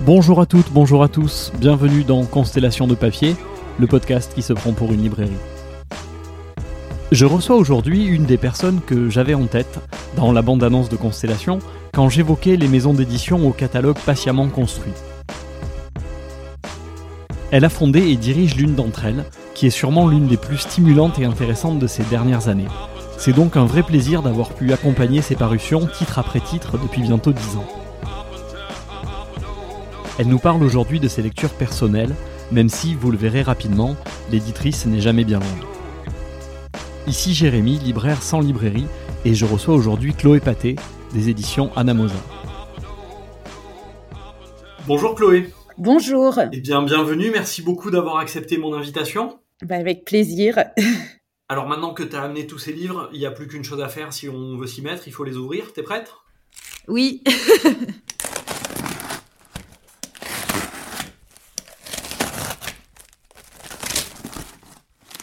Bonjour à toutes, bonjour à tous, bienvenue dans Constellation de papier, le podcast qui se prend pour une librairie. Je reçois aujourd'hui une des personnes que j'avais en tête dans la bande-annonce de Constellation quand j'évoquais les maisons d'édition au catalogue patiemment construit. Elle a fondé et dirige l'une d'entre elles, qui est sûrement l'une des plus stimulantes et intéressantes de ces dernières années. C'est donc un vrai plaisir d'avoir pu accompagner ses parutions titre après titre depuis bientôt 10 ans. Elle nous parle aujourd'hui de ses lectures personnelles, même si, vous le verrez rapidement, l'éditrice n'est jamais bien loin. Ici Jérémy, libraire sans librairie, et je reçois aujourd'hui Chloé Paté, des éditions Anamosa. Bonjour Chloé. Bonjour. Eh bien, bienvenue, merci beaucoup d'avoir accepté mon invitation. Bah, avec plaisir. Alors maintenant que tu as amené tous ces livres, il n'y a plus qu'une chose à faire si on veut s'y mettre, il faut les ouvrir. T'es prête? Oui.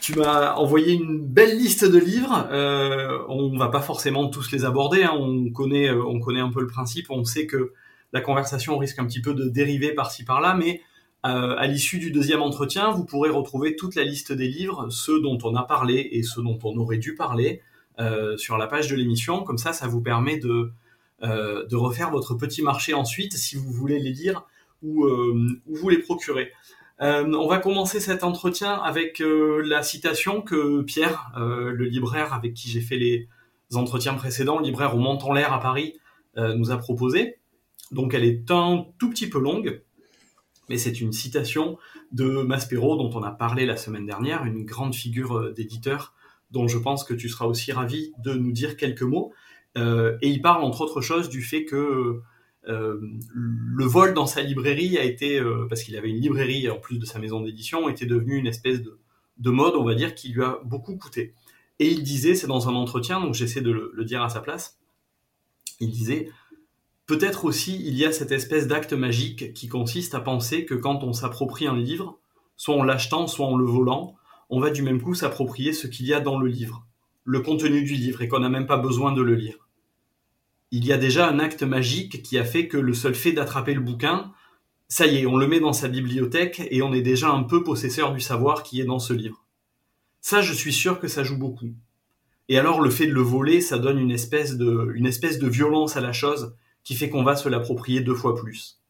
tu m'as envoyé une belle liste de livres. Euh, on va pas forcément tous les aborder. Hein. On connaît, euh, on connaît un peu le principe. On sait que la conversation risque un petit peu de dériver par-ci par-là, mais euh, à l'issue du deuxième entretien, vous pourrez retrouver toute la liste des livres, ceux dont on a parlé et ceux dont on aurait dû parler, euh, sur la page de l'émission. Comme ça, ça vous permet de de refaire votre petit marché ensuite, si vous voulez les lire ou, ou vous les procurer. Euh, on va commencer cet entretien avec euh, la citation que Pierre, euh, le libraire avec qui j'ai fait les entretiens précédents, libraire au Montant-l'Air à Paris, nous a proposé. Donc elle est un tout petit peu longue, mais c'est une citation de Maspero dont on a parlé la semaine dernière, une grande figure d'éditeur dont je pense que tu seras aussi ravi de nous dire quelques mots. et il parle entre autres choses du fait que le vol dans sa librairie a été, euh, parce qu'il avait une librairie en plus de sa maison d'édition, était devenu une espèce de, de, mode, on va dire, qui lui a beaucoup coûté. Et il disait, c'est dans un entretien, donc j'essaie de le, le, dire à sa place, il disait, peut-être aussi il y a cette espèce d'acte magique qui consiste à penser que quand on s'approprie un livre, soit en l'achetant, soit en le volant, on va du même coup s'approprier ce qu'il y a dans le livre, le contenu du livre, et qu'on n'a même pas besoin de le lire il y a déjà un acte magique qui a fait que le seul fait d'attraper le bouquin, ça y est, on le met dans sa bibliothèque et on est déjà un peu possesseur du savoir qui est dans ce livre. Ça, je suis sûr que ça joue beaucoup. Et alors, le fait de le voler, ça donne une espèce de, violence à la chose qui fait qu'on va se l'approprier deux fois plus.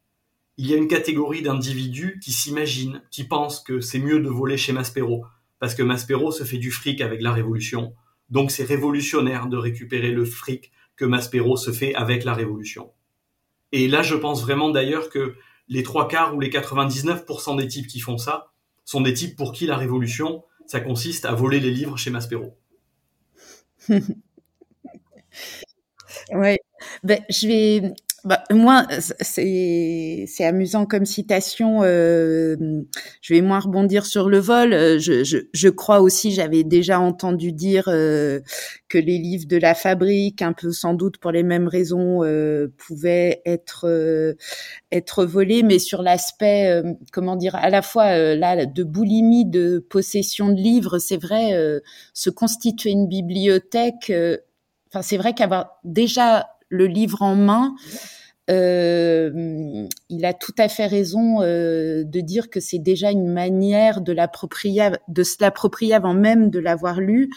Il y a une catégorie d'individus qui s'imaginent, qui pensent que c'est mieux de voler chez Maspero, parce que Maspero se fait du fric avec la révolution. Donc c'est révolutionnaire de récupérer le fric Maspero se fait avec la Révolution. Et là, je pense vraiment d'ailleurs que les trois quarts ou les 99% des types qui font ça sont des types pour qui la Révolution, ça consiste à voler les livres chez Maspero. ouais, ben, je vais bah, moi, c'est amusant comme citation. Euh, je vais moins rebondir sur le vol. Euh, je, je, je crois aussi, j'avais déjà entendu dire euh, que les livres de la fabrique, un peu sans doute pour les mêmes raisons, euh, pouvaient être euh, être volés, mais sur l'aspect, comment dire, à la fois là de boulimie de possession de livres, c'est vrai, se constituer une bibliothèque. Enfin, c'est vrai qu'avoir déjà le livre en main, euh, il a tout à fait raison euh, de dire que c'est déjà une manière de l'approprier, de se l'approprier avant même de l'avoir lu.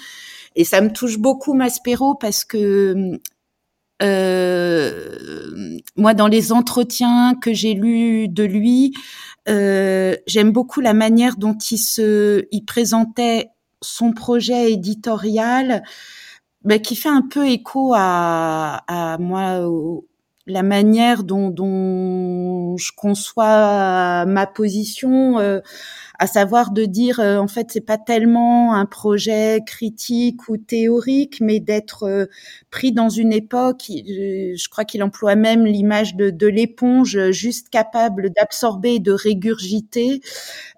Et ça me touche beaucoup Maspero parce que euh, moi, dans les entretiens que j'ai lus de lui, euh, j'aime beaucoup la manière dont il se, il présentait son projet éditorial bah, qui fait un peu écho à, à moi, au, la manière dont, dont, je conçois ma position, euh, à savoir de dire euh, en fait c'est pas tellement un projet critique ou théorique, mais d'être euh, pris dans une époque. Je crois qu'il emploie même l'image de, de l'éponge, juste capable d'absorber, de régurgiter,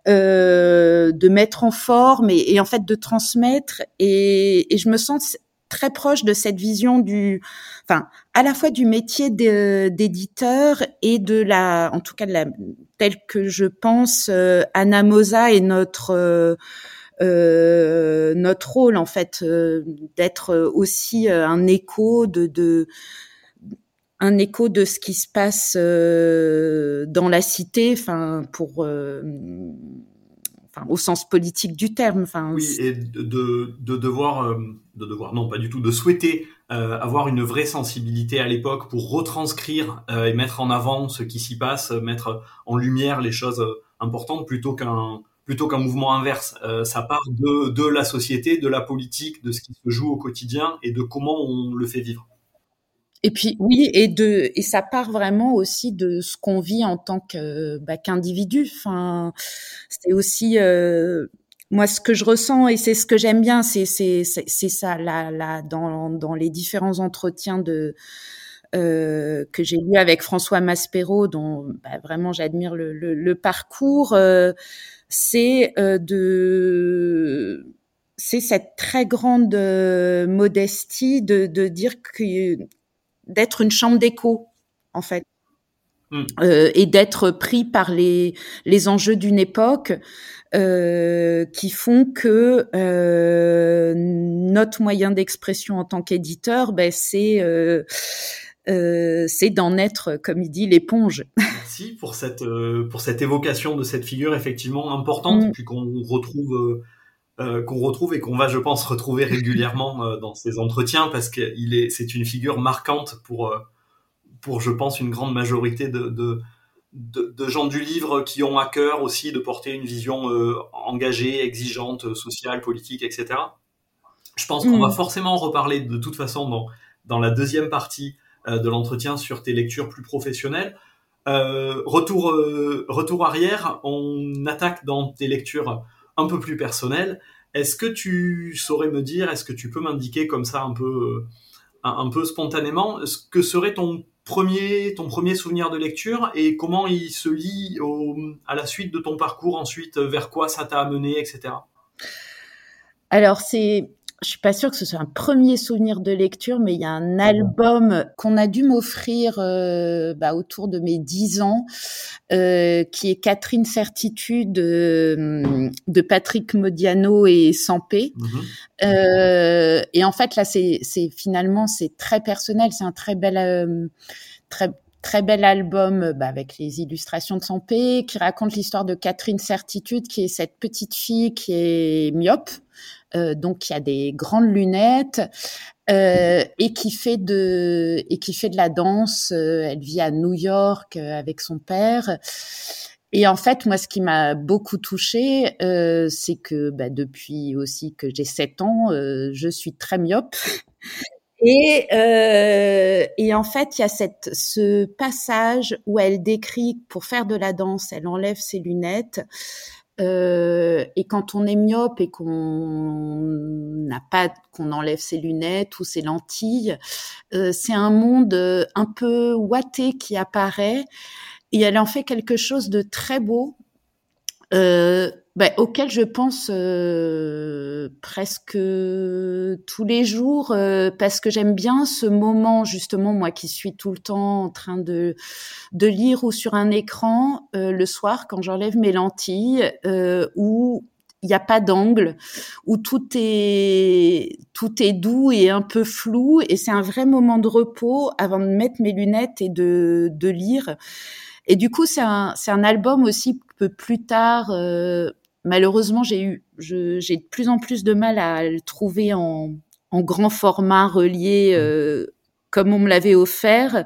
de mettre en forme et, et, en fait de transmettre. Et, et je me sens très proche de cette vision du, enfin, à la fois du métier d'éditeur et de la, en tout cas de la, tel que je pense, euh, Anna Mosa et notre euh, euh, notre rôle en fait d'être aussi un écho de, de un écho de ce qui se passe dans la cité, enfin pour au sens politique du terme. Enfin, oui, et de, de, devoir, euh, de devoir, non, pas du tout, de souhaiter euh, avoir une vraie sensibilité à l'époque pour retranscrire euh, et mettre en avant ce qui s'y passe, mettre en lumière les choses importantes plutôt qu'un plutôt qu'un mouvement inverse. ça part de, de la société, de la politique, de ce qui se joue au quotidien et de comment on le fait vivre. Et puis oui, et de et ça part vraiment aussi de ce qu'on vit en tant que bah, qu'individu. Enfin, c'est aussi euh, moi ce que je ressens et c'est ce que j'aime bien, c'est c'est c'est ça là là dans dans les différents entretiens de euh, que j'ai lu avec François Maspero, dont bah, vraiment j'admire le, le, le, parcours, euh, c'est euh, de c'est cette très grande euh, modestie de, de dire que d'être une chambre d'écho, en fait. Hmm. Euh, et d'être pris par les, les enjeux d'une époque euh, qui font que euh, notre moyen d'expression en tant qu'éditeur, ben, c'est euh, euh, c'est d'en être, comme il dit, l'éponge. Merci pour cette euh, pour cette évocation de cette figure effectivement importante, mm. puis qu'on retrouve euh, qu'on retrouve et qu'on va, je pense, retrouver régulièrement euh, dans ces entretiens parce qu'il est, c'est une figure marquante pour, euh, pour, je pense, une grande majorité de, de, de, de, gens du livre qui ont à cœur aussi de porter une vision engagée, exigeante, sociale, politique, etc. Je pense qu'on va mm. forcément en reparler de toute façon dans, dans la deuxième partie de l'entretien sur tes lectures plus professionnelles. retour, retour arrière, on attaque dans tes lectures un peu plus personnel. Est-ce que tu saurais me dire, est-ce que tu peux m'indiquer comme ça un peu, euh, un, peu spontanément, ce que serait ton premier, ton premier souvenir de lecture et comment il se lie à la suite de ton parcours ensuite, vers quoi ça t'a amené, etc. Alors c'est je suis pas sûre que ce soit un premier souvenir de lecture, mais il y a un album qu'on a dû m'offrir euh, bah, autour de mes dix ans, euh, qui est Catherine Certitude euh, de Patrick Modiano et Sampé. Euh, et en fait, là, c'est finalement c'est très personnel, c'est un très bel, euh, très très bel album bah, avec les illustrations de Sampé, qui raconte l'histoire de Catherine Certitude, qui est cette petite fille qui est myope donc il y a des grandes lunettes euh, et qui fait de et qui fait de la danse. Euh, elle vit à New York avec son père. Et en fait, moi, ce qui m'a beaucoup touchée, c'est que bah, depuis aussi que j'ai 7 ans, je suis très myope. Et, euh, et en fait, il y a cette, ce passage où elle décrit, pour faire de la danse, elle enlève ses lunettes, euh, et quand on est myope et qu'on n'a pas, qu'on enlève ses lunettes ou ses lentilles, euh, c'est un monde euh, un peu ouaté qui apparaît et elle en fait quelque chose de très beau. Bah, auquel je pense euh, presque tous les jours euh, parce que j'aime bien ce moment justement moi qui suis tout le temps en train de de lire ou sur un écran euh, le soir quand j'enlève mes lentilles où il n'y a pas d'angle, où tout est tout est doux et un peu flou et c'est un vrai moment de repos avant de mettre mes lunettes et de de lire. Et du coup, c'est un, c'est un album aussi peu plus tard, euh, malheureusement, j'ai eu, j'ai de plus en plus de mal à le trouver en, en grand format relié euh, comme on me l'avait offert.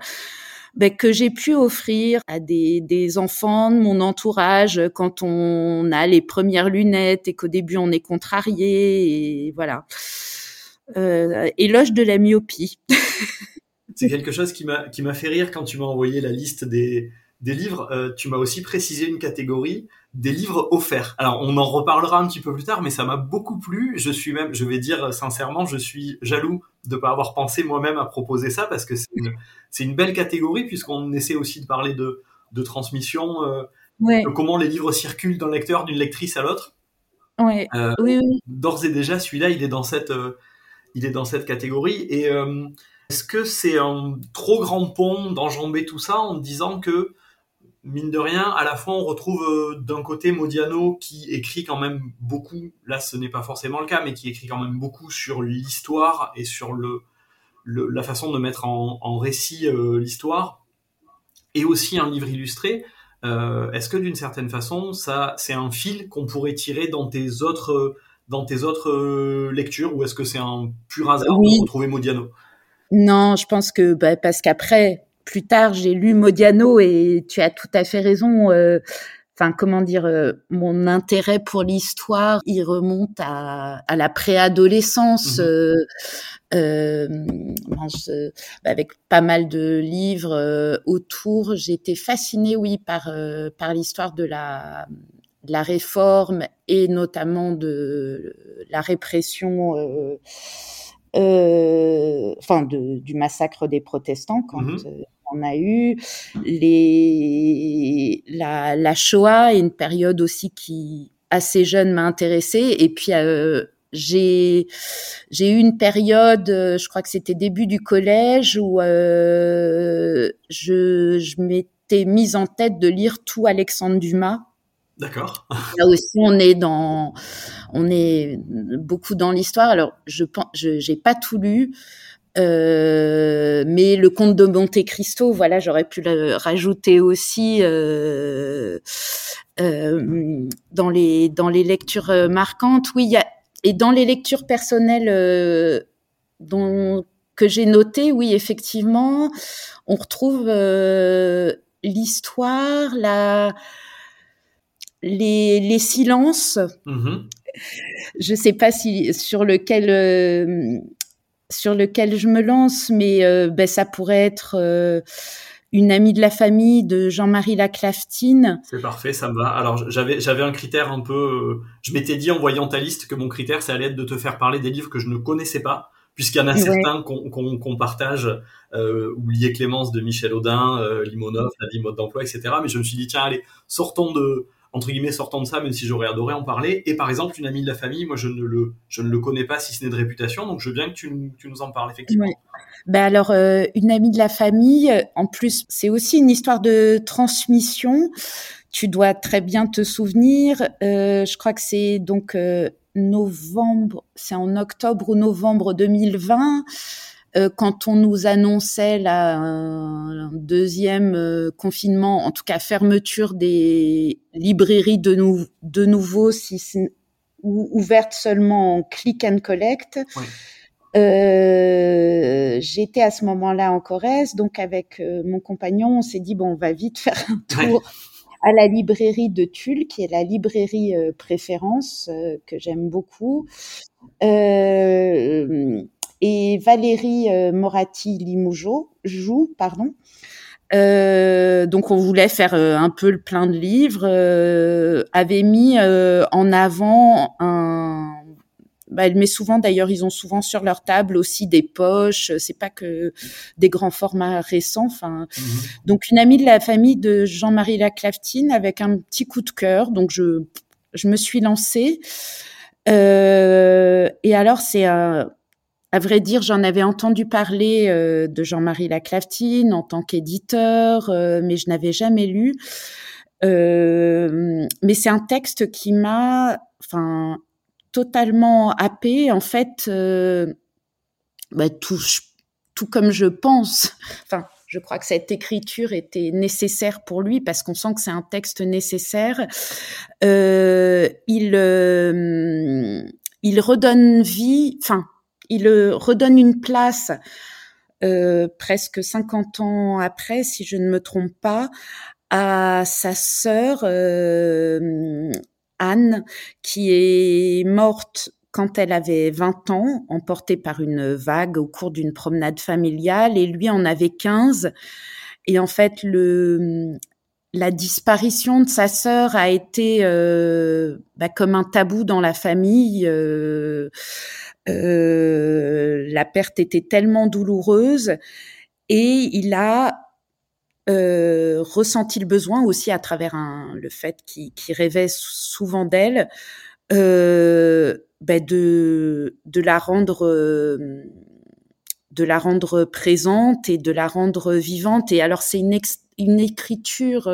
Ben, que j'ai pu offrir à des, des enfants de mon entourage quand on a les premières lunettes et qu'au début on est contrarié et voilà. Euh, éloge de la myopie. C'est quelque chose qui m'a qui m'a fait rire quand tu m'as envoyé la liste des des livres. Euh, tu m'as aussi précisé une catégorie des livres offerts. Alors, on en reparlera un petit peu plus tard, mais ça m'a beaucoup plu. Je suis même, je vais dire sincèrement, je suis jaloux de pas avoir pensé moi-même à proposer ça parce que c'est une, belle catégorie puisqu'on essaie aussi de parler de, de transmission, euh, de comment les livres circulent d'un lecteur, d'une lectrice à l'autre. Ouais. Euh, oui, oui. D'ores et déjà, celui-là, il est dans cette, il est dans cette catégorie. Et est-ce que c'est un trop grand pont d'enjamber tout ça en disant que mine de rien, à la fois on retrouve euh, d'un côté Modiano qui écrit quand même beaucoup, là ce n'est pas forcément le cas, mais qui écrit quand même beaucoup sur l'histoire et sur le la façon de mettre en, récit l'histoire, et aussi un livre illustré. Est-ce que d'une certaine façon, ça, c'est un fil qu'on pourrait tirer dans tes autres, dans tes autres lectures, ou est-ce que c'est un pur hasard de retrouver Modiano? Non, je pense que bah, parce qu'après, plus tard, j'ai lu Modiano et tu as tout à fait raison. Euh, enfin, comment dire, euh, mon intérêt pour l'histoire, il remonte à, à la préadolescence. Mmh euh, euh, avec pas mal de livres autour, j'étais fascinée, oui, par par l'histoire de la de la réforme et notamment de la répression euh, enfin de, du massacre des protestants quand mmh euh, on a eu les la, la Shoah est une période aussi qui assez jeune m'a intéressée. Et puis euh, j'ai j'ai eu une période, je crois que c'était début du collège où euh, je, je m'étais mise en tête de lire tout Alexandre Dumas D'accord. Là aussi, on est dans, on est beaucoup dans l'histoire. Alors, je pense, j'ai pas tout lu, euh, mais le conte de Monte Cristo, voilà, j'aurais pu le rajouter aussi euh, euh, dans les dans les lectures marquantes. Oui, y et dans les lectures personnelles dont que j'ai notées, oui, effectivement, on retrouve l'histoire, la les, les silences. Mm-hmm. Je sais pas si sur lequel euh, sur lequel je me lance, mais euh, ben, ça pourrait être euh, une amie de la famille de Jean-Marie Laclaftine. C'est parfait, ça me va. Alors j'avais j'avais un critère un peu. je m'étais dit en voyant ta liste que mon critère, c'est allait être de te faire parler des livres que je ne connaissais pas puisqu'il y en a certains qu'on partage, euh, Oublier Clémence de Michel Audin, Limonov, la vie mode d'emploi, etc. Mais je me suis dit, tiens, allez, sortons de, entre guillemets sortant de ça, même si j'aurais adoré en parler. Et par exemple, une amie de la famille, moi je ne le, je ne le connais pas si ce n'est de réputation, donc je veux bien que tu, tu nous en parles effectivement. Ben alors, euh, une amie de la famille, en plus, c'est aussi une histoire de transmission. Tu dois très bien te souvenir. Euh, je crois que c'est donc euh, novembre, c'est en octobre ou novembre 2020. Euh, quand on nous annonçait la, un deuxième euh, confinement, en tout cas fermeture des librairies de, nou de nouveau, si ou, ouvertes seulement en click and collect. Euh, J'étais à ce moment-là en Corrèze, donc avec euh, mon compagnon, on s'est dit bon, on va vite faire un tour à la librairie de Tulle, qui est la librairie préférence que j'aime beaucoup. Euh, et Valérie euh, Moratti Limoujo joue, pardon. Euh, donc on voulait faire euh, un peu le plein de livres, euh, avait mis en avant un bah, elle met souvent d'ailleurs ils ont souvent sur leur table aussi des poches c'est pas que des grands formats récents enfin. Mmh donc une amie de la famille de Jean-Marie Laclaftine avec un petit coup de cœur donc je je me suis lancée. Et alors c'est un à vrai dire, j'en avais entendu parler euh, de Jean-Marie Laclaftine en tant qu'éditeur, euh, mais je n'avais jamais lu. Euh, mais c'est un texte qui m'a, enfin, totalement happé. En fait, bah, tout, tout comme je pense. Enfin, je crois que cette écriture était nécessaire pour lui parce qu'on sent que c'est un texte nécessaire. il il redonne vie. Enfin il redonne une place euh, presque 50 ans après, si je ne me trompe pas, à sa sœur euh, Anne, qui est morte quand elle avait 20 ans, emportée par une vague au cours d'une promenade familiale, et lui en avait 15. Et en fait, le, la disparition de sa sœur a été euh, bah, comme un tabou dans la famille. Euh, euh, la perte était tellement douloureuse et il a euh, ressenti le besoin aussi à travers un, le fait qu'il rêvait souvent d'elle euh, ben de, de la rendre de la rendre présente et de la rendre vivante. Et alors c'est une, une écriture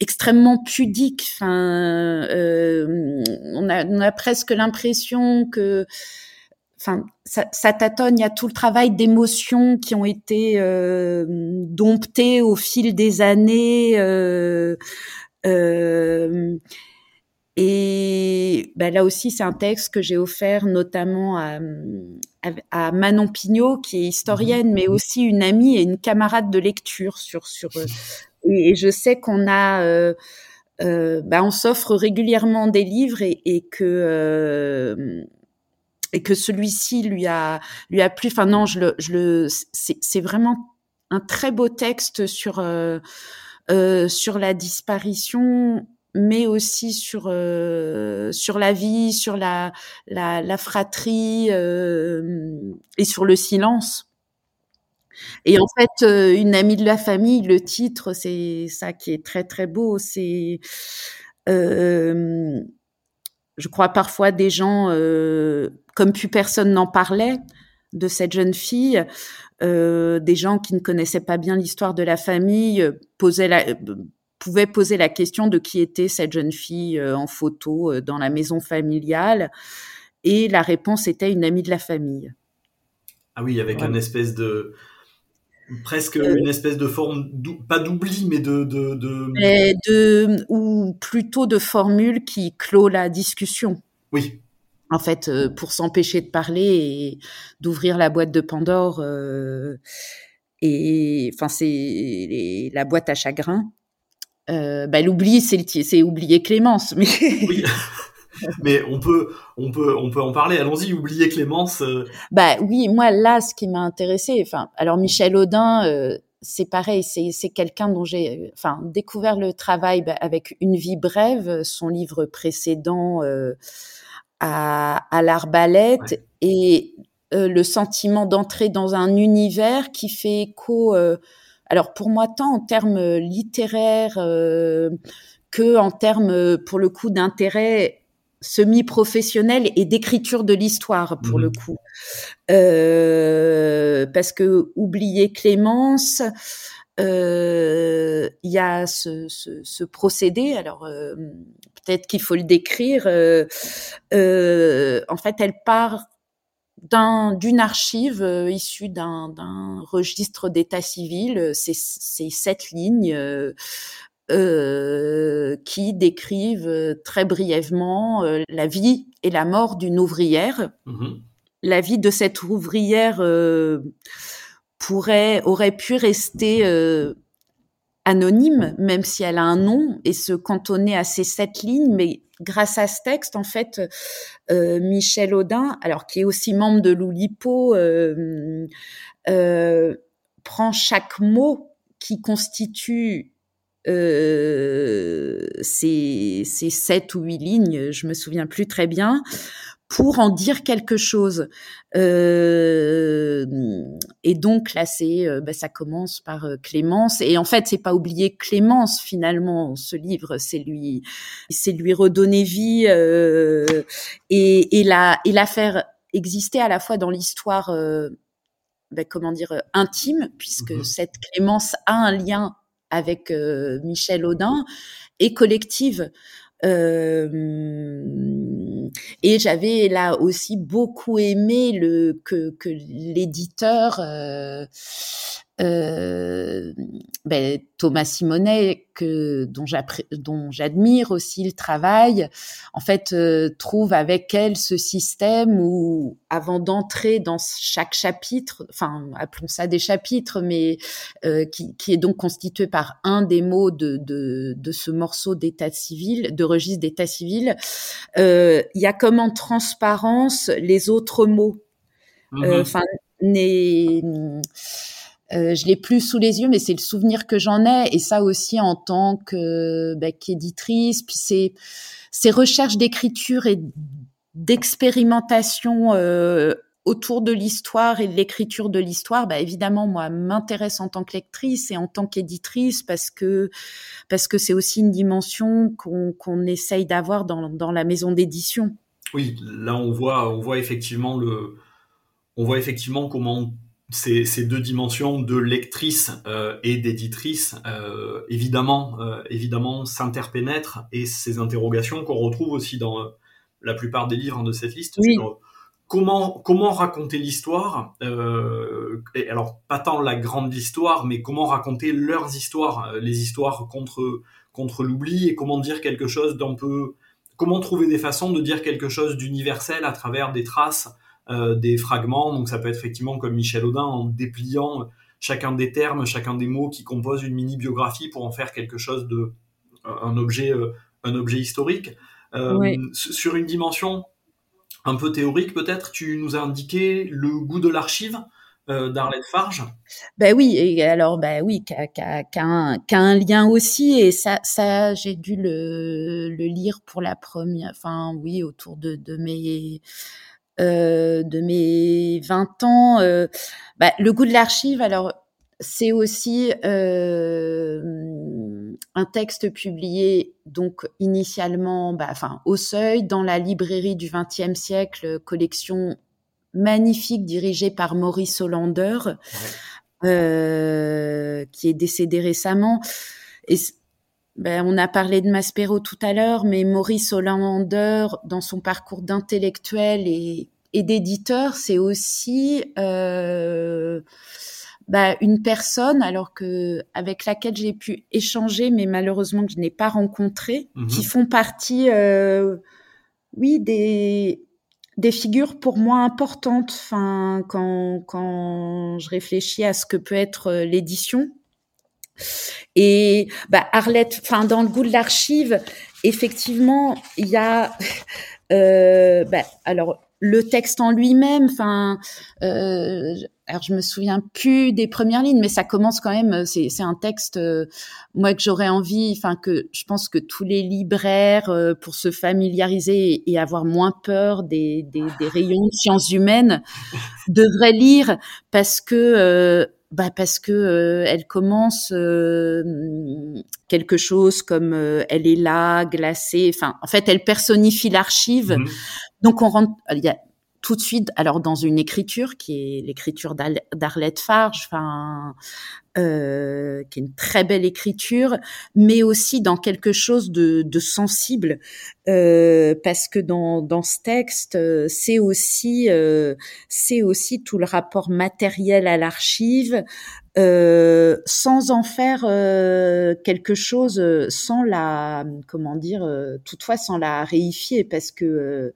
extrêmement pudique. Enfin on a, on a presque l'impression que enfin, ça, ça, tâtonne. Il y a tout le travail d'émotions qui ont été euh, domptées au fil des années. Euh, euh, et ben là aussi, c'est un texte que j'ai offert notamment à, à, Manon Pignot, qui est historienne, mais aussi une amie et une camarade de lecture sur sur. Et, je sais qu'on a euh, ben on s'offre régulièrement des livres et, et que euh, et que celui-ci lui a lui a plu. Enfin non, je le je le c'est vraiment un très beau texte sur euh, euh, sur la disparition mais aussi sur euh, sur la vie, sur la la, la fratrie euh, et sur le silence. Et en fait, euh, une amie de la famille, le titre, c'est ça qui est très très beau. C'est euh, je crois parfois des gens, euh, comme plus personne n'en parlait de cette jeune fille, euh, des gens qui ne connaissaient pas bien l'histoire de la famille euh, posaient la, pouvaient poser la question de qui était cette jeune fille en photo dans la maison familiale, et la réponse était une amie de la famille. Ah oui, avec une espèce de presque une espèce de forme pas d'oubli mais de de, de... de ou plutôt de formule qui clôt la discussion. Oui. En fait euh, pour s'empêcher de parler et d'ouvrir la boîte de Pandore euh, et enfin c'est la boîte à chagrin. Euh, bah, l'oubli c'est c'est oublier Clémence mais oui. mais on peut, on peut, on peut en parler. Allons-y, oubliez Clémence. Euh. Bah oui, moi là, ce qui m'a intéressé, enfin, alors Michel Audin, euh, c'est pareil, c'est, quelqu'un dont j'ai, enfin, découvert le travail bah, avec Une vie brève, son livre précédent euh, à, à l'arbalète, et le sentiment d'entrer dans un univers qui fait écho. alors pour moi, tant en termes littéraires que en termes, pour le coup, d'intérêt semi-professionnel et d'écriture de l'histoire pour le mmh. coup. Euh, parce que oublier Clémence, euh, il y a ce, ce, ce procédé. Alors euh, peut-être qu'il faut le décrire. Euh, euh, en fait, elle part d'un d'une archive issue d'un registre d'état civil. C'est sept lignes euh, qui décrivent euh, très brièvement euh, la vie et la mort d'une ouvrière. Mmh la vie de cette ouvrière pourrait aurait pu rester anonyme, même si elle a un nom, et se cantonner à ces sept lignes. Mais grâce à ce texte, en fait, Michel Audin, alors qui est aussi membre de l'Oulipo, prend chaque mot qui constitue euh, ces, ces sept ou huit lignes, je me souviens plus très bien, pour en dire quelque chose. Euh, et donc là, c'est, bah, ça commence par euh, Clémence. Et en fait, c'est pas oublier Clémence finalement. Ce livre, c'est lui, c'est lui redonner vie euh, et, et la et la faire exister à la fois dans l'histoire, bah, comment dire, intime, puisque mmh cette Clémence a un lien avec euh, Michel Audin et collective. Euh, et j'avais là aussi beaucoup aimé le que, que l'éditeur euh, euh, ben, Thomas Simonet, que, dont j'admire aussi le travail, en fait, euh, trouve avec elle ce système où, avant d'entrer dans chaque chapitre, enfin, appelons ça des chapitres, mais euh, qui, qui, est donc constitué par un des mots de, de, de ce morceau d'état civil, de registre d'état civil, euh, il y a comme en transparence les autres mots. Mm-hmm. Enfin, euh, je l'ai plus sous les yeux, mais c'est le souvenir que j'en ai, et ça aussi en tant que bah, qu'éditrice. Puis c'est ces recherches d'écriture et d'expérimentation euh, autour de l'histoire et de l'écriture de l'histoire, bah, évidemment, moi, m'intéresse en tant que lectrice et en tant qu'éditrice parce que parce que c'est aussi une dimension qu'on qu'on essaye d'avoir dans, dans la maison d'édition. Oui, là on voit on voit effectivement le on voit effectivement comment ces, ces, deux dimensions de lectrice euh, et d'éditrice, euh, évidemment, euh, évidemment, s'interpénètrent et ces interrogations qu'on retrouve aussi dans la plupart des livres de cette liste. Oui. comment comment raconter l'histoire alors pas tant la grande histoire mais comment raconter leurs histoires les histoires contre contre l'oubli et comment dire quelque chose d'un peu comment trouver des façons de dire quelque chose d'universel à travers des traces des fragments. Donc ça peut être effectivement comme Michel Audin en dépliant chacun des termes chacun des mots qui composent une mini biographie pour en faire quelque chose de un objet euh, un objet historique. Euh, sur une dimension un peu théorique peut-être, tu nous as indiqué le goût de l'archive euh, d'Arlette Farge. Ben oui, et alors ben oui, qui a, un, lien aussi, et ça, ça j'ai dû le, lire pour la première, enfin oui, autour de, de mes euh, de mes 20 ans. Euh, ben, le goût de l'archive, alors c'est aussi euh, un texte publié donc initialement, bah, enfin au Seuil, dans la librairie du XXe siècle, collection magnifique dirigée par Maurice Hollander, euh, qui est décédé récemment. Et ben, on a parlé de Maspero tout à l'heure, mais Maurice Hollander, dans son parcours d'intellectuel et, et d'éditeur, c'est aussi euh, bah, une personne, alors que avec laquelle j'ai pu échanger, mais malheureusement que je n'ai pas rencontré, mhm. qui font partie, euh, oui, des des figures pour moi importantes. Enfin, quand quand je réfléchis à ce que peut être euh, l'édition. Et bah, Arlette, enfin dans le goût de l'archive, effectivement, il y a euh, bah, alors le texte en lui-même, enfin, euh, alors je me souviens plus des premières lignes, mais ça commence quand même. C'est, c'est un texte, euh, moi que j'aurais envie, enfin que je pense que tous les libraires, euh, pour se familiariser et, avoir moins peur des, des, des, rayons de sciences humaines, devraient lire parce que. Euh, bah parce que elle commence quelque chose comme elle est là, glacée. Enfin, en fait, elle personnifie l'archive. Mmh. Donc on rentre. Il y a tout de suite, alors dans une écriture qui est l'écriture d'Arlette Farge, enfin, euh, qui est une très belle écriture, mais aussi dans quelque chose de, de sensible, euh, parce que dans, dans ce texte, euh, c'est aussi, euh, c'est aussi tout le rapport matériel à l'archive, euh, sans en faire euh, quelque chose, euh, sans la, comment dire, euh, toutefois sans la réifier, parce que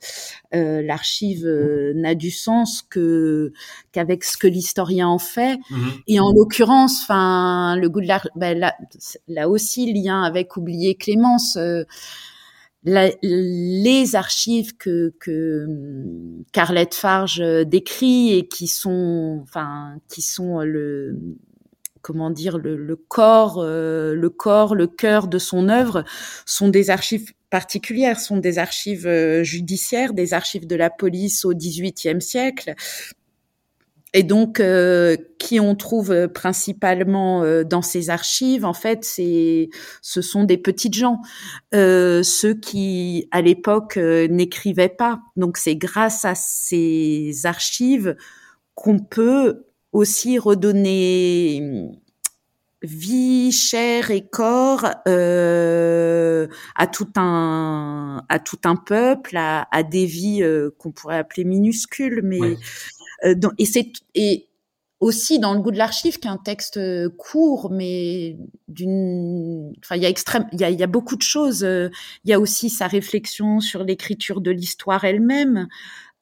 l'archive n'a du sens que qu'avec ce que l'historien en fait. Mmh Et en l'occurrence, enfin, le goût de l'art, ben, là, là, aussi lien avec oublier Clémence. La, les archives que, que Carlette Farge décrit et qui sont, enfin, qui sont le, comment dire le, corps, euh, le corps, le cœur de son œuvre sont des archives particulières, sont des archives euh, judiciaires, des archives de la police au XVIIIe siècle. Et donc, euh, qui on trouve principalement dans ces archives, en fait, c'est, ce sont des petites gens, ceux qui, à l'époque, n'écrivaient pas. Donc, c'est grâce à ces archives qu'on peut aussi redonner hum, vie, chair et corps euh, à tout un à tout un peuple, à, à des vies euh, qu'on pourrait appeler minuscules, mais euh, et c'est et aussi dans le goût de l'archive, qui est un texte court, mais d'une, enfin, il y a extrême, il y a, il y a beaucoup de choses. Il y a aussi sa réflexion sur l'écriture de l'histoire elle-même.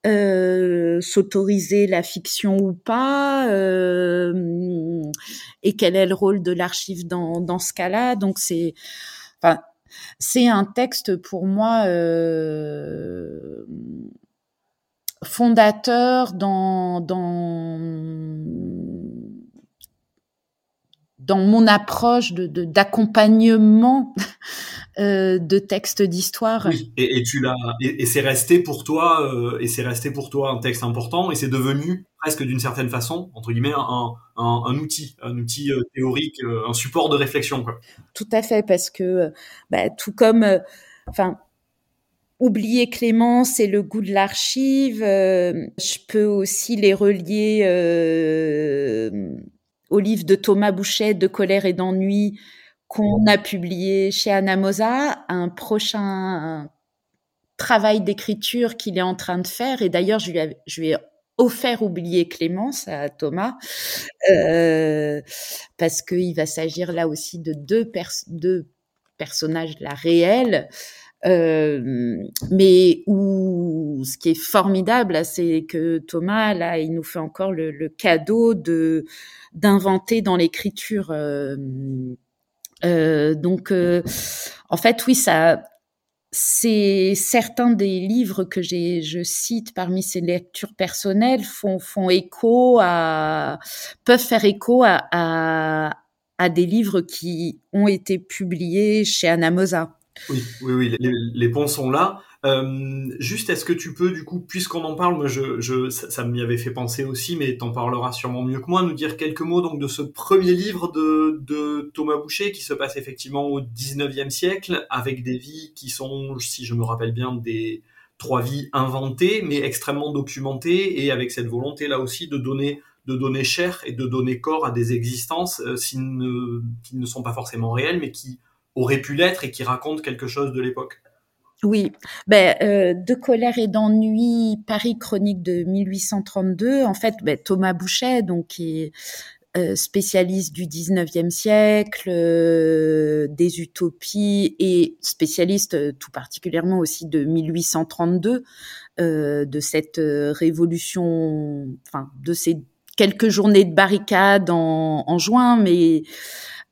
Euh, s'autoriser la fiction ou pas, euh, et quel est le rôle de l'archive dans, dans ce cas-là. Donc c'est, enfin, c'est un texte pour moi euh, fondateur dans, dans dans mon approche de d'accompagnement euh, de textes d'histoire. Oui, et, et, tu l'as et, c'est resté pour toi euh, et c'est resté pour toi un texte important et c'est devenu presque d'une certaine façon entre guillemets un, un, un outil, un outil euh, théorique, euh, un support de réflexion quoi. Tout à fait parce que bah, tout comme enfin oublier Clémence et le goût de l'archive, je peux aussi les relier au livre de Thomas Bouchet, De colère et d'ennui, qu'on a publié chez Anamosa, un prochain travail d'écriture qu'il est en train de faire. Et d'ailleurs, je lui, ai, offert oublier Clémence à Thomas, euh, parce qu'il va s'agir là aussi de deux personnages là réels. Euh, mais où ce qui est formidable, c'est que Thomas, là, il nous fait encore le, le cadeau de d'inventer dans l'écriture. Euh, euh, donc, euh, en fait, oui, ça, c'est certains des livres que je cite parmi ces lectures personnelles font, font écho à, peuvent faire écho à, à, à des livres qui ont été publiés chez Anna. Oui, oui, oui, les, les ponts sont là. Euh, juste, est-ce que tu peux, du coup, puisqu'on en parle, je, je, ça, ça m'y avait fait penser aussi, mais t'en parleras sûrement mieux que moi, nous dire quelques mots donc de ce premier livre de, de Thomas Boucher qui se passe effectivement au 19e siècle, avec des vies qui sont, si je me rappelle bien, des trois vies inventées, mais extrêmement documentées, et avec cette volonté là aussi de donner de donner chair et de donner corps à des existences euh, ne, qui ne sont pas forcément réelles, mais qui auraient pu l'être et qui racontent quelque chose de l'époque. Oui, ben, euh, de colère et d'ennui, Paris chronique de 1832. En fait, ben, Thomas Boucher, donc qui est euh, spécialiste du 19e siècle, euh, des utopies et spécialiste tout particulièrement aussi de 1832, euh, de cette révolution, enfin de ces quelques journées de barricades en, en juin, mais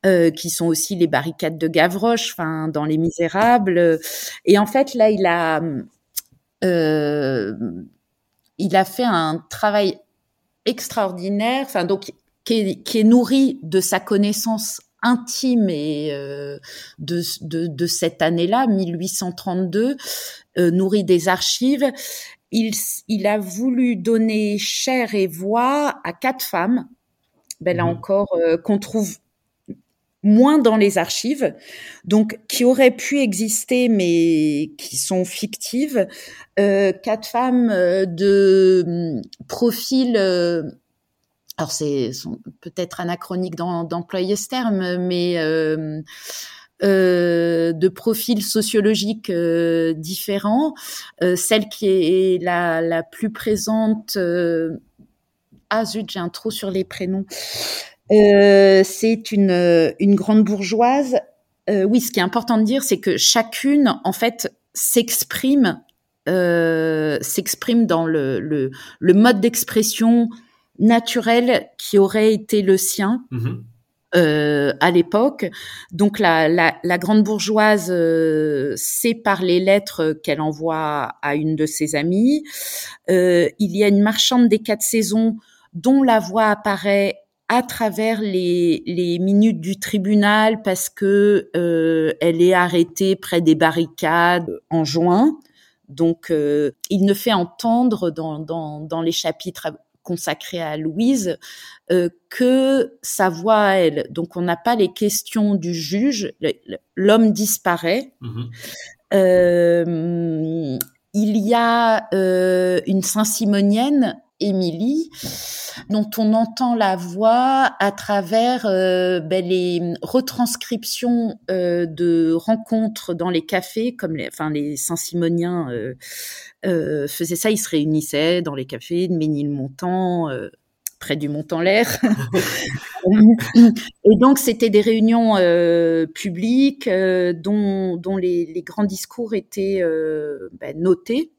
euh, qui sont aussi les barricades de Gavroche, enfin dans Les Misérables. Et en fait, là, il a, euh, il a fait un travail extraordinaire, enfin donc qui est, qui est, nourri de sa connaissance intime et euh, de, de, de, cette année-là, 1832, euh, nourri des archives. Il, il a voulu donner chair et voix à quatre femmes, ben là mmh. encore, euh, qu'on trouve moins dans les archives, donc qui auraient pu exister mais qui sont fictives. Euh, quatre femmes euh, de hum, profil, euh, alors c'est peut-être anachronique d'employer ce terme, mais euh, euh, de profils sociologiques euh, différents. celle qui est la, la plus présente, ah zut, j'ai un trou sur les prénoms. Euh, c'est une, une grande bourgeoise. Euh, oui, ce qui est important de dire, c'est que chacune, en fait, s'exprime, euh, s'exprime dans le, le, le mode d'expression naturel qui aurait été le sien. Mmh. Euh, à l'époque. Donc la, la, la, grande bourgeoise, euh, c'est par les lettres qu'elle envoie à une de ses amies. Euh, il y a une marchande des quatre saisons dont la voix apparaît à travers les, les, minutes du tribunal parce que euh, elle est arrêtée près des barricades en juin. Donc, euh, il ne fait entendre dans, dans, dans, les chapitres consacrés à Louise euh, que sa voix à elle. Donc, on n'a pas les questions du juge. L'homme disparaît. Mmh. il y a euh, une Saint-Simonienne Émilie, dont on entend la voix à travers euh, ben, les retranscriptions euh, de rencontres dans les cafés, comme les, enfin, les Saint-Simoniens euh, euh, faisaient ça, ils se réunissaient dans les cafés de Ménilmontant, euh, près du Mont-en-l'Air. Et donc, c'était des réunions euh, publiques dont, dont les, les, grands discours étaient ben, notés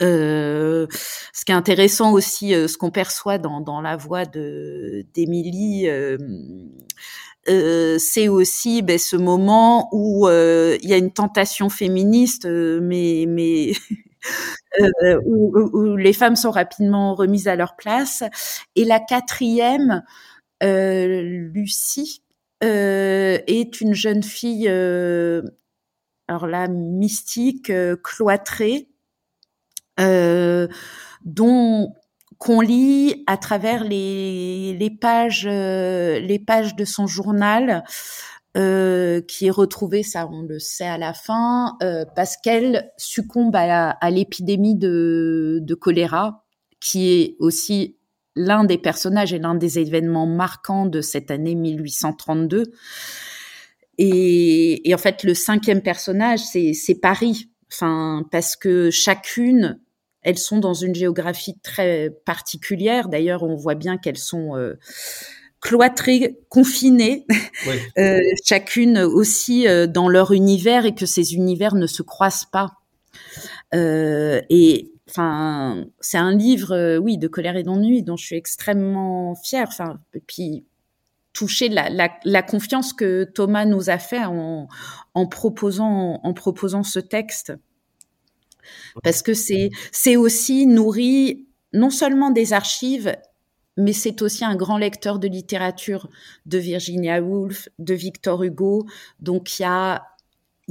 euh, ce qui est intéressant aussi, euh, ce qu'on perçoit dans, dans, la voix d'Émilie, euh, euh c'est aussi ben, ce moment où il y a une tentation féministe, mais mais où, où, les femmes sont rapidement remises à leur place. Et la quatrième, Lucie, est une jeune fille, alors là mystique, cloîtrée euh, dont qu'on lit à travers les, les pages euh, les pages de son journal euh, qui est retrouvé ça on le sait à la fin euh, parce qu'elle succombe à, à l'épidémie de, de choléra qui est aussi l'un des personnages et l'un des événements marquants de cette année 1832 et, et en fait le cinquième personnage c'est Paris enfin parce que chacune elles sont dans une géographie très particulière. D'ailleurs, on voit bien qu'elles sont euh, cloîtrées, confinées, euh, chacune aussi euh, dans leur univers et que ces univers ne se croisent pas. et enfin, c'est un livre, oui, de colère et d'ennui dont je suis extrêmement fière. Enfin, et puis toucher la, confiance que Thomas nous a fait en, proposant ce texte parce que c'est aussi nourri non seulement des archives mais c'est aussi un grand lecteur de littérature de Virginia Woolf, de Victor Hugo. Donc il y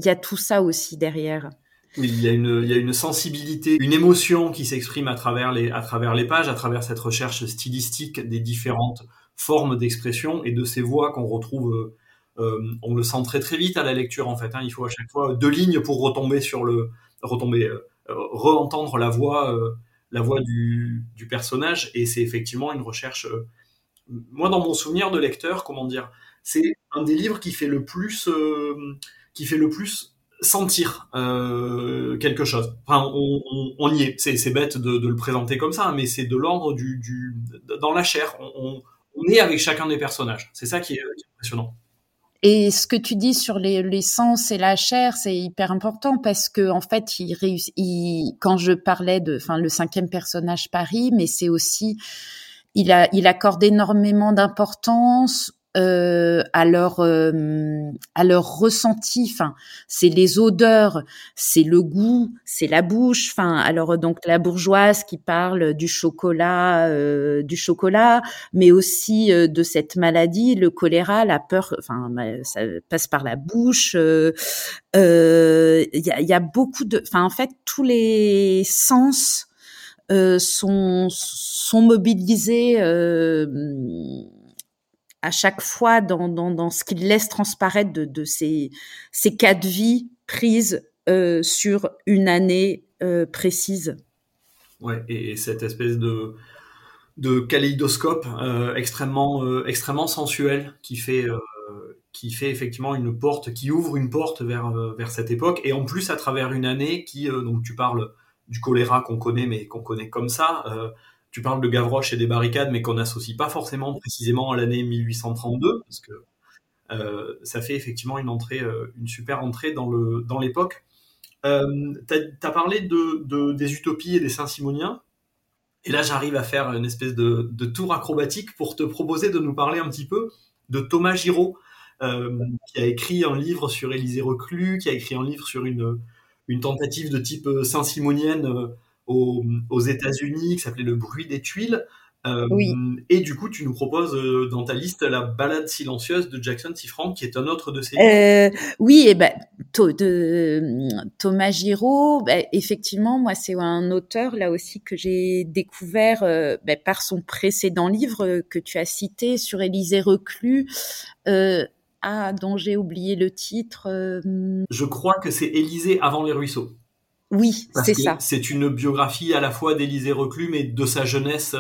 a tout ça aussi derrière. Il y a une il y a une sensibilité, une émotion qui s'exprime à travers les pages, à travers cette recherche stylistique des différentes formes d'expression et de ces voix qu'on retrouve euh, euh, on le sent très très vite à la lecture en fait. Hein. Il faut à chaque fois deux lignes pour retomber sur le retomber euh, re-entendre la voix, euh, la voix du, du personnage. Et c'est effectivement une recherche. Moi, dans mon souvenir de lecteur, comment dire, c'est un des livres qui fait le plus, qui fait le plus sentir quelque chose. Enfin, on, y est. C'est bête de, de, le présenter comme ça, mais c'est de l'ordre du, du, dans la chair. On, on, est avec chacun des personnages. C'est ça qui est, qui est impressionnant. Et ce que tu dis sur les, les sens et la chair, c'est hyper important parce que en fait, il. Il, quand je parlais de, enfin, le cinquième personnage Paris, mais c'est aussi, il a, il accorde énormément d'importance euh, à leur euh, à leur ressenti. Enfin, c'est les odeurs, c'est le goût, c'est la bouche. Enfin, alors donc la bourgeoise qui parle du chocolat, euh, du chocolat, mais aussi euh, de cette maladie, le choléra, la peur. Enfin, ça passe par la bouche. Euh, il y a, y, a, beaucoup de. Enfin, en fait, tous les sens sont sont mobilisés à chaque fois dans, dans, dans ce qu'il laisse transparaître de, de ces, ces cas de vie prises euh, sur une année euh, précise. Ouais, et, cette espèce de, de kaléidoscope euh, extrêmement, extrêmement sensuel qui fait, qui fait effectivement une porte, qui ouvre une porte vers, vers cette époque, et en plus à travers une année qui, donc tu parles du choléra qu'on connaît, mais qu'on connaît comme ça, tu parles de Gavroche et des barricades, mais qu'on n'associe pas forcément précisément à l'année 1832, parce que euh, ça fait effectivement une entrée, euh, une super entrée dans l'époque. Euh, tu as, parlé de, de, des utopies et des Saint-Simoniens, et là j'arrive à faire une espèce de, tour acrobatique pour te proposer de nous parler un petit peu de Thomas Giraud, euh, qui a écrit un livre sur Élisée Reclus, qui a écrit un livre sur une tentative de type Saint-Simonienne aux, aux États-Unis qui s'appelait Le bruit des tuiles. Euh, oui. Et du coup, tu nous proposes euh, dans ta liste la balade silencieuse de Jackson. Frank, qui est un autre de ses euh, oui, et ben, de, Thomas Giraud, ben, effectivement, moi, c'est un auteur là aussi que j'ai découvert euh, ben, par son précédent livre que tu as cité sur Élisée Reclus. Euh, ah, dont j'ai oublié le titre. Je crois que c'est Élisée avant les ruisseaux. Oui, c'est ça. C'est une biographie à la fois d'Élisée Reclus, mais de sa jeunesse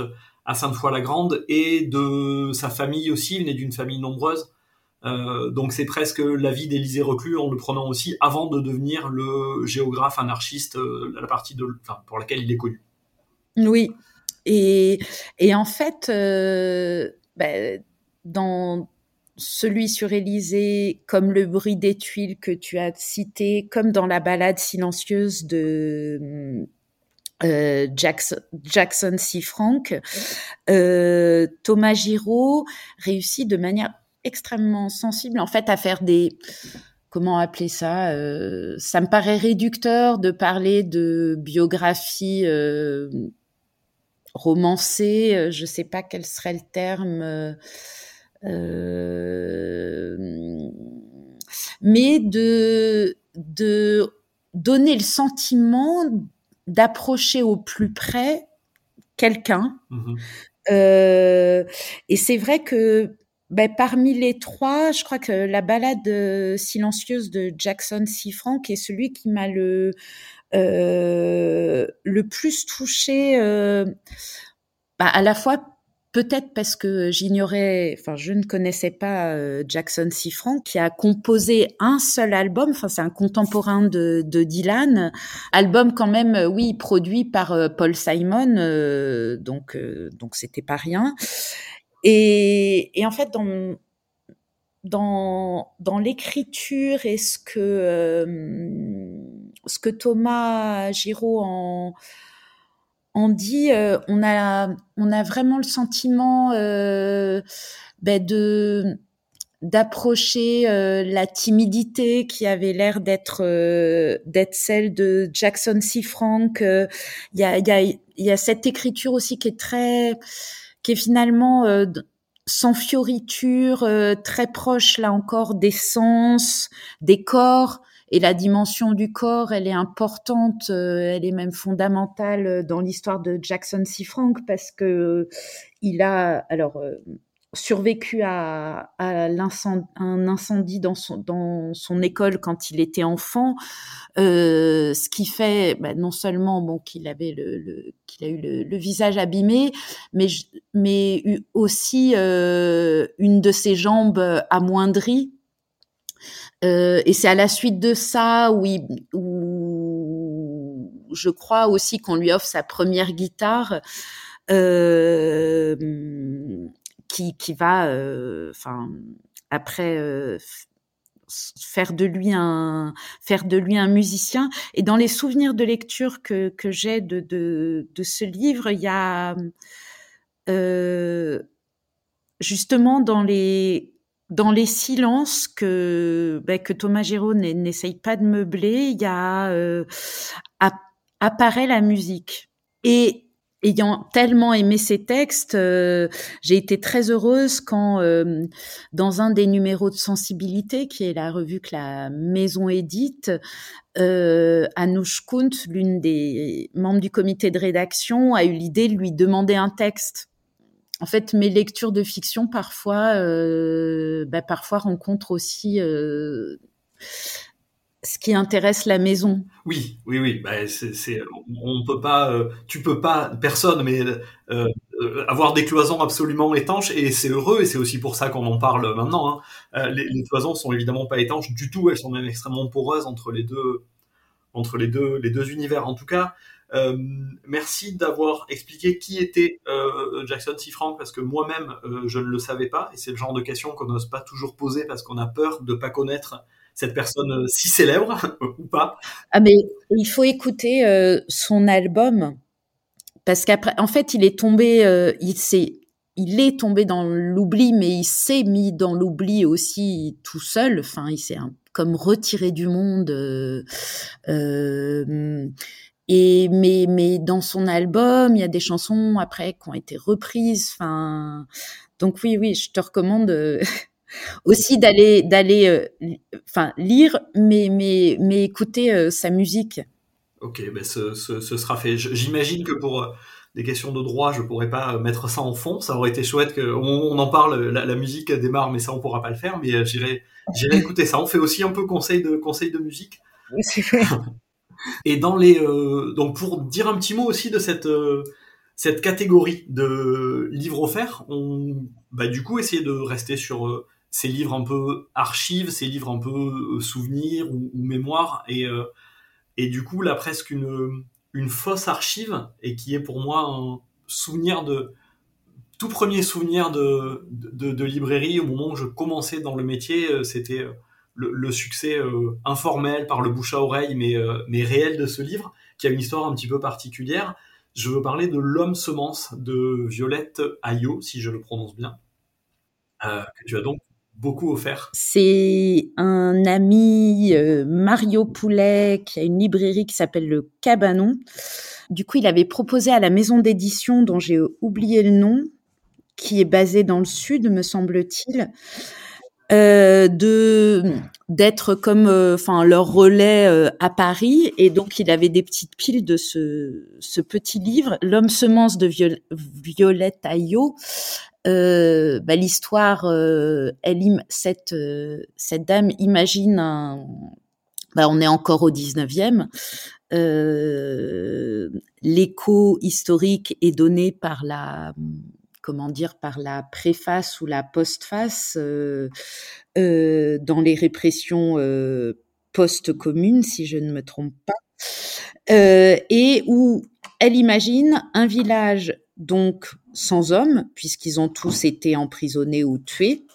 à Sainte-Foy-la-Grande et de sa famille aussi. Il est d'une famille nombreuse. Euh, donc c'est presque la vie d'Élisée Reclus en le prenant aussi avant de devenir le géographe anarchiste, euh, la partie de, enfin, pour laquelle il est connu. Oui. Et, et en fait, euh, ben, dans celui sur Élysée, comme le bruit des tuiles que tu as cité, comme dans la balade silencieuse de euh, Jackson, Jackson C. Frank, euh, Thomas Giraud réussit de manière extrêmement sensible en fait à faire des comment appeler ça euh, Ça me paraît réducteur de parler de biographie romancée. Je sais pas quel serait le terme. Euh, mais de, de donner le sentiment d'approcher au plus près quelqu'un. Mmh euh, et c'est vrai que ben, parmi les trois, je crois que la balade euh, silencieuse de Jackson C. Frank est celui qui m'a le euh, le plus touché, euh, bah, à la fois peut-être parce que j'ignorais, enfin je ne connaissais pas euh, Jackson C. Frank qui a composé un seul album, enfin c'est un contemporain de, de, Dylan, album quand même, euh, oui, produit par euh, Paul Simon, donc donc c'était pas rien. Et, et, en fait dans dans dans l'écriture et ce que ce que Thomas Giraud en on dit, euh, on a, on a vraiment le sentiment euh, ben de d'approcher euh, la timidité qui avait l'air d'être d'être celle de Jackson C. Frank. Il y a, y, a, y a cette écriture aussi qui est très, qui est finalement sans fioriture, très proche là encore des sens, des corps. Et la dimension du corps, elle est importante, euh, elle est même fondamentale dans l'histoire de Jackson C. Frank parce que euh, il a alors euh, survécu à, un incendie dans son, école quand il était enfant, euh, ce qui fait bah, non seulement qu'il avait le, qu'il a eu le, visage abîmé, mais mais aussi euh, une de ses jambes amoindrie euh, et c'est à la suite de ça où, il, où je crois aussi qu'on lui offre sa première guitare euh, qui, qui va, euh, enfin, après euh, faire de lui un faire de lui un musicien. Et dans les souvenirs de lecture que, que j'ai de, de, de ce livre, il y a euh, justement dans les dans les silences que, ben, que Thomas Géraud n'essaye pas de meubler, il y a euh, apparaît la musique. Et ayant tellement aimé ces textes, euh, j'ai été très heureuse quand, euh, dans un des numéros de Sensibilité, qui est la revue que la maison édite, euh, Anouche Kunt, l'une des membres du comité de rédaction, a eu l'idée de lui demander un texte en fait, mes lectures de fiction parfois, euh, bah, parfois rencontrent aussi euh, ce qui intéresse la maison. Oui, oui, oui. Bah, c'est, on peut pas, euh, tu peux pas, personne, mais avoir des cloisons absolument étanches et c'est heureux et c'est aussi pour ça qu'on en parle maintenant. Hein. Les, les, cloisons sont évidemment pas étanches du tout, elles sont même extrêmement poreuses entre les deux, entre les deux, les deux univers. En tout cas, euh, merci d'avoir expliqué qui était euh, Jackson C. Frank parce que moi-même euh, je ne le savais pas et c'est le genre de question qu'on n'ose pas toujours poser parce qu'on a peur de pas connaître cette personne si célèbre ou pas. Ah mais il faut écouter son album parce qu'après en fait il est tombé il s'est il est tombé dans l'oubli, mais il s'est mis dans l'oubli aussi tout seul. Enfin, il s'est comme retiré du monde. Euh, euh, et mais mais dans son album, il y a des chansons après qui ont été reprises. Enfin, donc oui oui, je te recommande euh, aussi d'aller d'aller enfin lire mais mais mais écouter sa musique. Ok, ben ce, ce, sera fait. J'imagine que pour des questions de droit, je pourrais pas mettre ça en fond. Ça aurait été chouette que on, en parle. La, la, musique démarre, mais ça on pourra pas le faire. Mais j'irai j'irai écouter ça. On fait aussi un peu conseil de conseil de musique. C'est vrai. Et dans les euh, donc pour dire un petit mot aussi de cette euh, cette catégorie de livres offerts, on bah du coup essayer de rester sur euh, ces livres un peu archives, ces livres un peu souvenirs ou, ou mémoires et et du coup là presque une une fausse archive et qui est pour moi un souvenir de tout premier souvenir de, librairie au moment où je commençais dans le métier, c'était le, le succès euh, informel par le bouche à oreille, mais, euh, réel de ce livre, qui a une histoire un petit peu particulière. Je veux parler de L'homme semence de Violette Ayot, si je le prononce bien, euh, que tu as donc beaucoup offert. C'est un ami, euh, Mario Poulet, qui a une librairie qui s'appelle Le Cabanon. Du coup, il avait proposé à la maison d'édition, dont j'ai oublié le nom, qui est basée dans le sud, me semble-t-il, euh, de d'être comme euh, enfin leur relais euh, à Paris. Et donc il avait des petites piles de ce ce petit livre l'homme semence de Violette Ayot. Bah, l'histoire elle cette cette dame imagine un bah, on est encore au 19e l'écho historique est donné par la comment dire, par la préface ou la postface euh, euh, dans les répressions euh, post-communes, si je ne me trompe pas, et où elle imagine un village donc sans hommes, puisqu'ils ont tous été emprisonnés ou tués.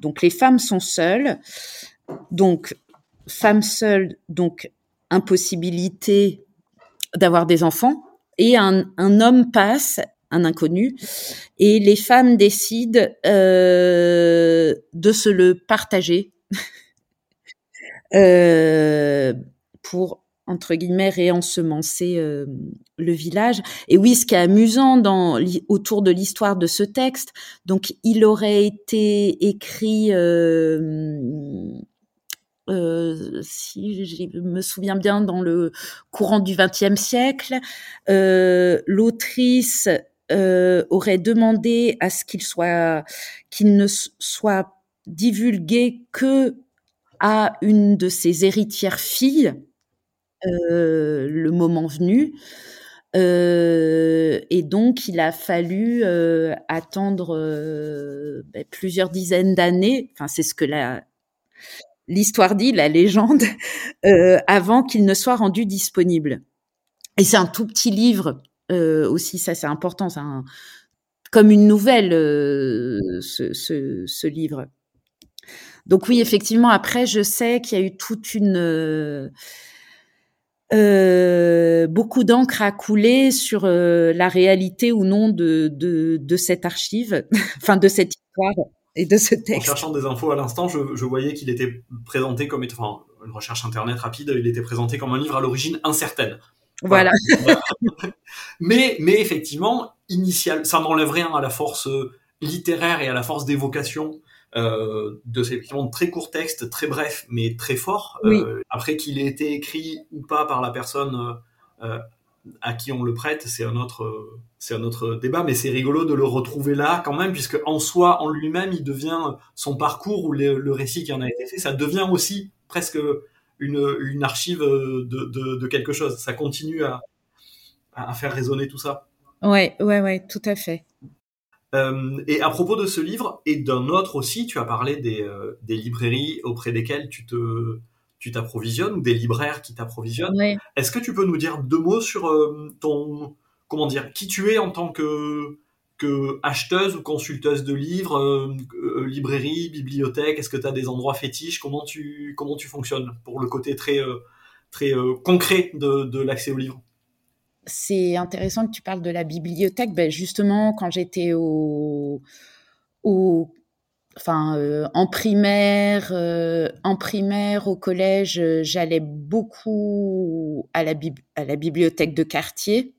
Donc les femmes sont seules. Donc femmes seules, donc impossibilité d'avoir des enfants. Et un, un homme passe inconnu, et les femmes décident euh, de se le partager euh, pour entre guillemets réensemencer euh, le village. Et oui, ce qui est amusant dans autour de l'histoire de ce texte, donc il aurait été écrit si je me souviens bien, dans le courant du XXe siècle, l'autrice euh, aurait demandé à ce qu'il soit, qu'il ne soit divulgué que à une de ses héritières filles, euh, le moment venu. Euh, et donc, il a fallu euh, attendre ben, plusieurs dizaines d'années. Enfin, c'est ce que l'histoire dit, la légende, avant qu'il ne soit rendu disponible. Et c'est un tout petit livre euh, aussi, ça c'est important, c'est comme une nouvelle euh, ce, ce, ce, livre. Donc oui, effectivement, après, je sais qu'il y a eu toute une euh, beaucoup d'encre à couler sur la réalité ou non de, de, de cette archive, enfin de cette histoire et de ce texte. En cherchant des infos à l'instant, je, je, voyais qu'il était présenté comme, enfin, une recherche internet rapide, il était présenté comme un livre à l'origine incertaine. Voilà. mais, mais effectivement, initial, ça n'enlève rien à la force euh, littéraire et à la force d'évocation euh, de ces très courts textes, très brefs, mais très forts. Oui. Euh, après qu'il ait été écrit ou pas par la personne euh, à qui on le prête, c'est un autre, c'est un autre débat. Mais c'est rigolo de le retrouver là quand même, puisque en soi, en lui-même, il devient son parcours ou le, le récit qui en a été fait, ça devient aussi presque une, une archive de, de, de, quelque chose. Ça continue à, à faire résonner tout ça. Ouais, ouais, ouais, tout à fait. Euh, et à propos de ce livre et d'un autre aussi, tu as parlé des, euh, des librairies auprès desquelles tu te tu t'approvisionnes ou des libraires qui t'approvisionnent. Ouais. Est-ce que tu peux nous dire deux mots sur euh, ton comment dire qui tu es en tant que que acheteuse ou consulteuse de livres, euh, euh, librairie, bibliothèque Est-ce que tu as des endroits fétiches? Comment tu comment tu fonctionnes pour le côté très euh, très concret de, l'accès aux livres C'est intéressant que tu parles de la bibliothèque. Ben justement, quand j'étais au, euh, en primaire, euh, en primaire au collège, j'allais beaucoup à la bibliothèque de quartier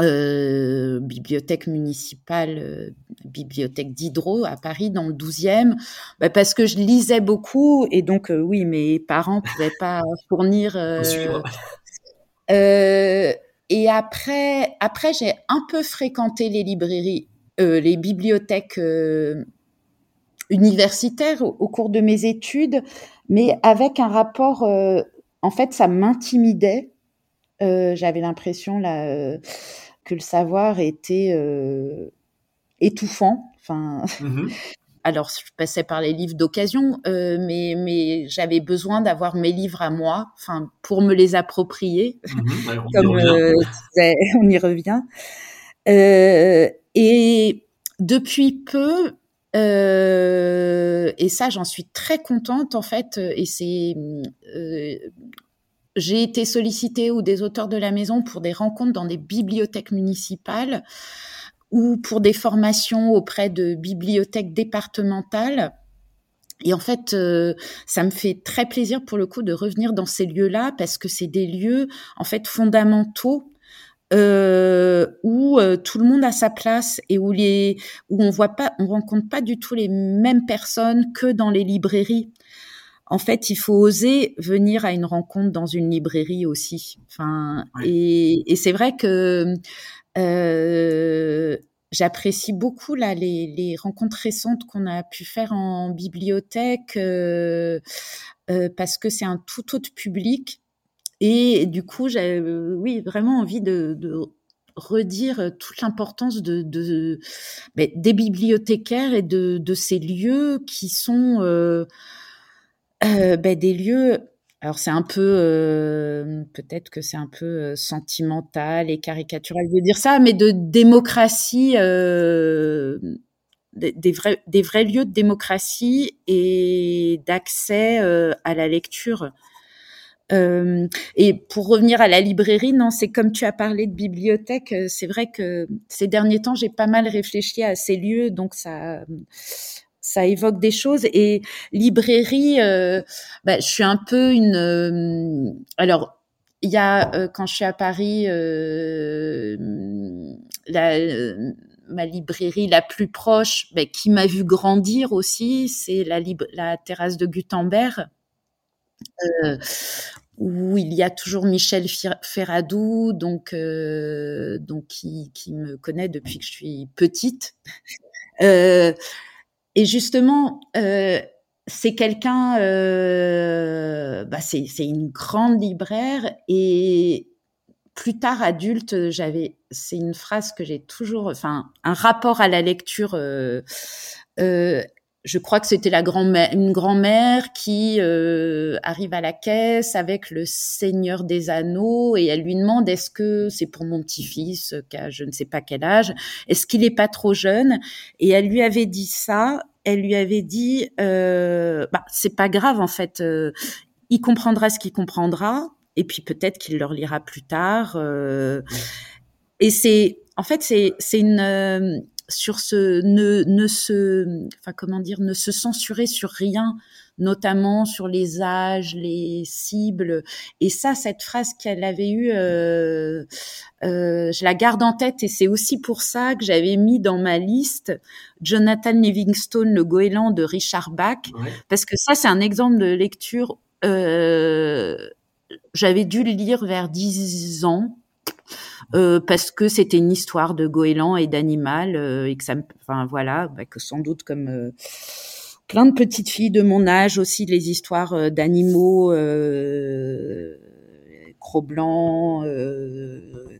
euh, bibliothèque municipale, euh, bibliothèque d'Hydro à Paris dans le 12e, bah parce que je lisais beaucoup et donc euh, oui, mes parents pouvaient pas fournir. et après, après j'ai un peu fréquenté les librairies, les bibliothèques universitaires au, au, cours de mes études, mais avec un rapport, en fait, ça m'intimidait. J'avais l'impression là que le savoir était euh, étouffant. Enfin, mm -hmm. alors je passais par les livres d'occasion, euh, mais mais j'avais besoin d'avoir mes livres à moi, enfin pour me les approprier. Mm -hmm. ouais, on, Comme y euh, on y revient. Et depuis peu, euh, et ça j'en suis très contente en fait, et c'est euh, j'ai été sollicitée ou des auteurs de la maison pour des rencontres dans des bibliothèques municipales ou pour des formations auprès de bibliothèques départementales. Et en fait, euh, ça me fait très plaisir pour le coup de revenir dans ces lieux-là parce que c'est des lieux en fait fondamentaux euh, où euh, tout le monde a sa place et où on voit pas, on rencontre pas du tout les mêmes personnes que dans les librairies en fait, il faut oser venir à une rencontre dans une librairie aussi. Enfin, et, et c'est vrai que euh, j'apprécie beaucoup là les, les rencontres récentes qu'on a pu faire en bibliothèque euh, euh, parce que c'est un tout autre public et du coup j'ai oui vraiment envie de, de redire toute l'importance de, de ben, des bibliothécaires et de, de, ces lieux qui sont euh, ben, des lieux. Alors c'est un peu, euh, peut-être que c'est un peu euh, sentimental et caricatural de dire ça, mais de démocratie, euh, des, des, vrais, des vrais lieux de démocratie et d'accès euh, à la lecture. Euh, et pour revenir à la librairie, non, c'est comme tu as parlé de bibliothèque, c'est vrai que ces derniers temps, j'ai pas mal réfléchi à ces lieux, donc ça, ça évoque des choses. Et librairie, euh, bah, je suis un peu une. Euh, alors, il y a euh, quand je suis à Paris, la, ma librairie la plus proche, bah, qui m'a vu grandir aussi, c'est la, la terrasse de Gutenberg où il y a toujours Michel Ferradou, donc, donc qui, me connaît depuis que je suis petite. Et justement, euh, c'est quelqu'un, euh, bah c'est une grande libraire et plus tard adulte, j'avais, c'est une phrase que j'ai toujours, enfin, un rapport à la lecture euh, euh, je crois que c'était la grand-mère, une grand-mère qui euh, arrive à la caisse avec le Seigneur des Anneaux et elle lui demande est-ce que c'est pour mon petit-fils qui je ne sais pas quel âge, est-ce qu'il est pas trop jeune? Et elle lui avait dit ça. Elle lui avait dit euh, bah c'est pas grave en fait, euh, il comprendra ce qu'il comprendra et puis peut-être qu'il le lira plus tard. Euh, et c'est en fait c'est c'est une sur ce ne ne se enfin comment dire ne se censurer sur rien notamment sur les âges les cibles et ça cette phrase qu'elle avait eue euh, euh, je la garde en tête et c'est aussi pour ça que j'avais mis dans ma liste Jonathan Livingstone le goéland de Richard Bach ouais. parce que ça c'est un exemple de lecture euh, j'avais dû le lire vers 10 ans euh, parce que c'était une histoire de goéland et d'animal euh, et que ça, me, enfin voilà, bah, que sans doute comme euh, plein de petites filles de mon âge aussi les histoires euh, d'animaux euh, crocs blancs,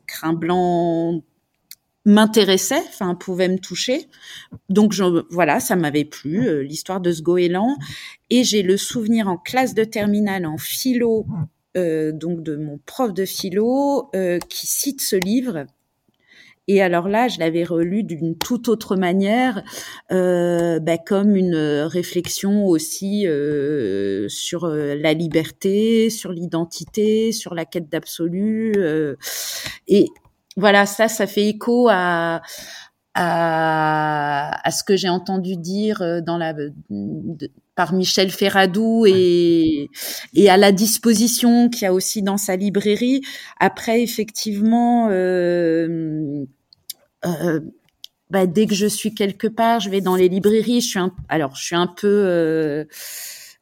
crins blancs m'intéressait, enfin pouvait me toucher. Donc je, voilà, ça m'avait plu l'histoire de ce goéland et j'ai le souvenir en classe de terminale en philo euh, donc de mon prof de philo euh, qui cite ce livre. Et alors là, je l'avais relu d'une toute autre manière, euh, bah, comme une réflexion aussi euh, sur euh, la liberté, sur l'identité, sur la quête d'absolu. Euh, et voilà, ça, ça fait écho à, à, à ce que j'ai entendu dire dans la de, par Michel Ferradou et, et à la disposition qu'il y a aussi dans sa librairie. Après, effectivement, euh, euh, bah, dès que je suis quelque part, je vais dans les librairies. Je suis un, alors je suis un peu euh,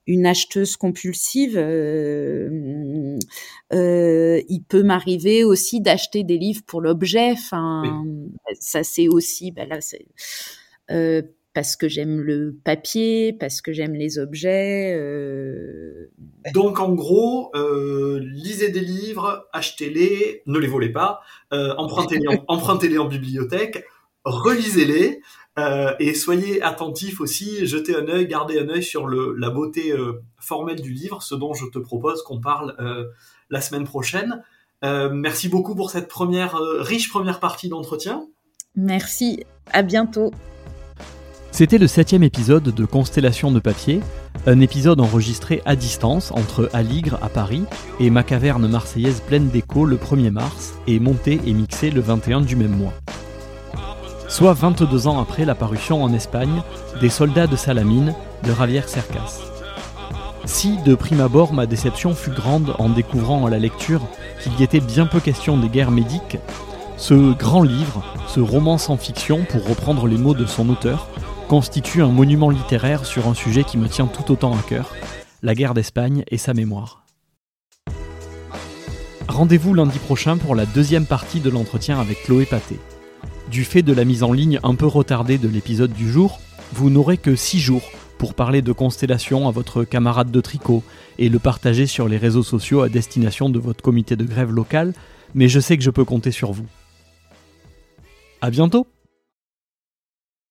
une acheteuse compulsive. Euh, euh, il peut m'arriver aussi d'acheter des livres pour l'objet. Enfin, oui. ça c'est aussi, bah là, c'est euh, parce que j'aime le papier, parce que j'aime les objets. Euh... Donc en gros, euh, lisez des livres, achetez-les, ne les volez pas, euh, empruntez-les en, empruntez en, bibliothèque, relisez-les et soyez attentifs aussi, jetez un œil, gardez un œil sur le, la beauté formelle du livre, ce dont je te propose qu'on parle la semaine prochaine. merci beaucoup pour cette première riche première partie d'entretien. Merci, à bientôt. C'était le septième épisode de Constellation de papier, un épisode enregistré à distance entre Aligre à Paris et ma caverne marseillaise pleine d'écho le 1er mars et monté et mixé le 21 du même mois. Soit 22 ans après la parution en Espagne des Soldats de Salamine de Javier Cercas. Si, de prime abord, ma déception fut grande en découvrant à la lecture qu'il y était bien peu question des guerres médiques, ce grand livre, ce roman sans fiction, pour reprendre les mots de son auteur, constitue un monument littéraire sur un sujet qui me tient tout autant à cœur, la guerre d'Espagne et sa mémoire. Rendez-vous lundi prochain pour la deuxième partie de l'entretien avec Chloé Paté. Du fait de la mise en ligne un peu retardée de l'épisode du jour, vous n'aurez que 6 jours pour parler de constellation à votre camarade de tricot et le partager sur les réseaux sociaux à destination de votre comité de grève local, mais je sais que je peux compter sur vous. À bientôt